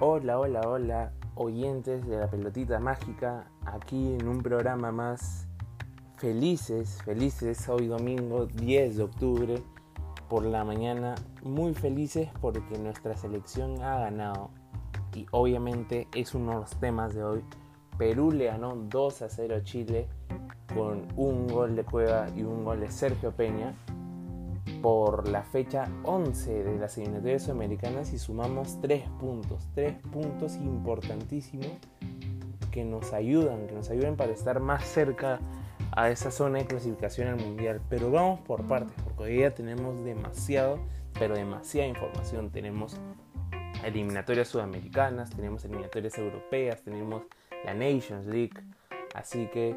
Hola, hola, hola, oyentes de la pelotita mágica, aquí en un programa más felices, felices, hoy domingo 10 de octubre por la mañana, muy felices porque nuestra selección ha ganado y obviamente es uno de los temas de hoy. Perú le ganó 2 a 0 a Chile con un gol de Cueva y un gol de Sergio Peña por la fecha 11 de las eliminatorias sudamericanas y sumamos 3 puntos, 3 puntos importantísimos que nos ayudan, que nos ayudan para estar más cerca a esa zona de clasificación al mundial. Pero vamos por partes, porque hoy día tenemos demasiado, pero demasiada información. Tenemos eliminatorias sudamericanas, tenemos eliminatorias europeas, tenemos la Nations League, así que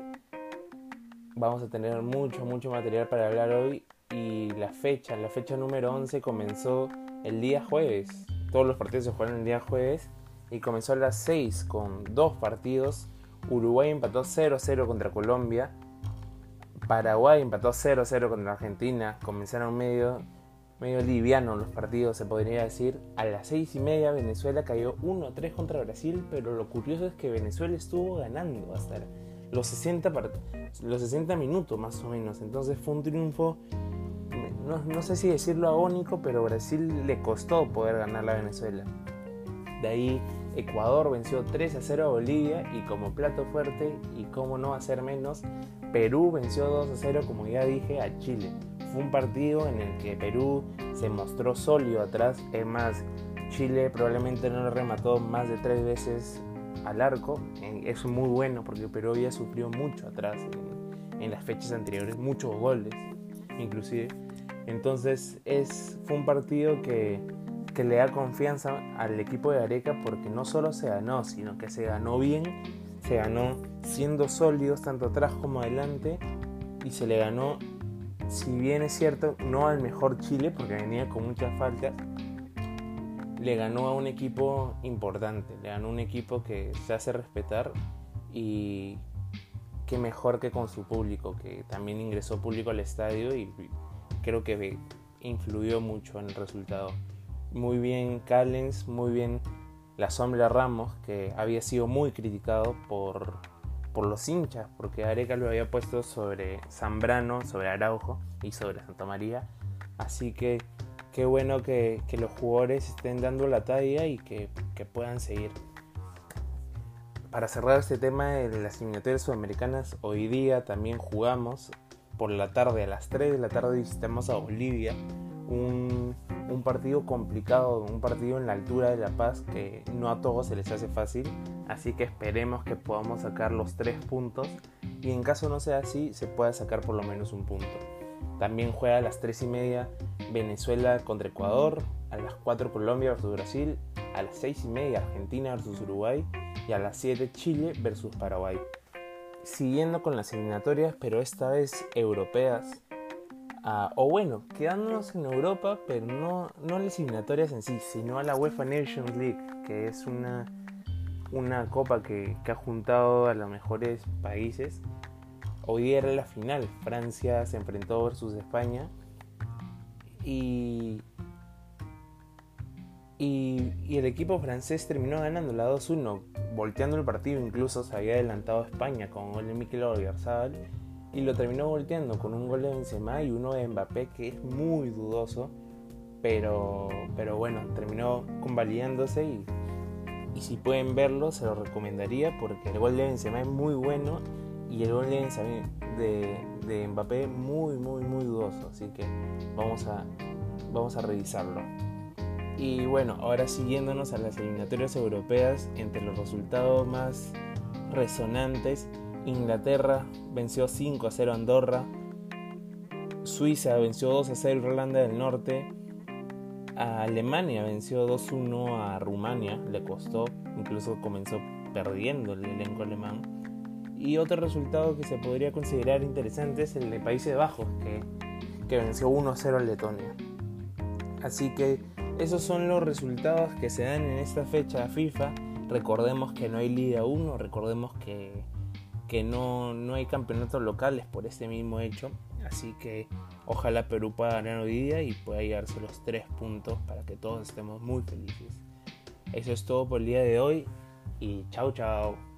vamos a tener mucho, mucho material para hablar hoy y la fecha, la fecha número 11 comenzó el día jueves. Todos los partidos se jugaron el día jueves y comenzó a las 6 con dos partidos. Uruguay empató 0-0 contra Colombia. Paraguay empató 0-0 contra Argentina. Comenzaron medio, medio liviano los partidos, se podría decir. A las 6 y media Venezuela cayó 1-3 contra Brasil, pero lo curioso es que Venezuela estuvo ganando hasta los 60, los 60 minutos más o menos. Entonces fue un triunfo no, sé si decirlo agónico, pero Brasil le costó poder ganar la Venezuela. De ahí Ecuador venció 3 a 0 a Bolivia y como plato fuerte y como no hacer menos, Perú venció 2 a 0 como ya dije a Chile. Fue un partido en el que Perú se mostró sólido atrás, es más, Chile probablemente no lo remató más de tres veces al arco, es muy bueno porque Perú ya sufrió mucho atrás en, en las fechas anteriores, muchos goles inclusive. Entonces es, fue un partido que, que le da confianza al equipo de Areca porque no solo se ganó, sino que se ganó bien, se ganó siendo sólidos tanto atrás como adelante y se le ganó, si bien es cierto, no al mejor Chile porque venía con muchas faltas, le ganó a un equipo importante, le ganó a un equipo que se hace respetar y que mejor que con su público, que también ingresó público al estadio y creo que influyó mucho en el resultado. Muy bien Callens, muy bien la sombra Ramos, que había sido muy criticado por, por los hinchas, porque Areca lo había puesto sobre Zambrano, sobre Araujo y sobre Santa María. Así que qué bueno que, los jugadores estén dando la talla y que, puedan seguir. Para cerrar este tema de las eliminatorias sudamericanas, hoy día también jugamos por la tarde, a las 3 de la tarde visitamos a Bolivia, un, partido complicado, un partido en la altura de La Paz que no a todos se les hace fácil, así que esperemos que podamos sacar los 3 puntos y en caso no sea así, se pueda sacar por lo menos un punto. También juega a las 3 y media Venezuela contra Ecuador, a las 4 Colombia versus Brasil, a las 6 y media Argentina versus Uruguay y a las 7 Chile versus Paraguay siguiendo con las eliminatorias, pero esta vez europeas. Ah, o bueno, quedándonos en Europa, pero no, no las eliminatorias en sí, sino a la UEFA Nations League, que es una, una copa que, que ha juntado a los mejores países. Hoy era la final, Francia se enfrentó versus España. Y y, el equipo francés terminó ganando la 2-1, volteando el partido, incluso se había adelantado España con un gol de Mikel Oyarzabal y lo terminó volteando con un gol de Benzema y uno de Mbappé que es muy dudoso, pero, pero bueno, terminó convalidándose y, y si pueden verlo se lo recomendaría porque el gol de Benzema es muy bueno y el gol de, Mbappé muy muy muy dudoso, así que vamos a, vamos a revisarlo. Y bueno, ahora siguiéndonos a las eliminatorias europeas, entre los resultados más resonantes, Inglaterra venció 5 a 0 a Andorra, Suiza venció 2 a 0 a Irlanda del Norte, Alemania venció 2-1 a Rumania, le costó, incluso comenzó perdiendo el elenco alemán. Y otro resultado que se podría considerar interesante es el de Países Bajos, que, que venció 1-0 a Letonia. Así que esos son los resultados que se dan en esta fecha FIFA. Recordemos que no hay Liga 1, recordemos que, que no, no, hay campeonatos locales por este mismo hecho. Así que ojalá Perú pueda ganar hoy día y pueda llegarse los tres puntos para que todos estemos muy felices. Eso es todo por el día de hoy y chao chao.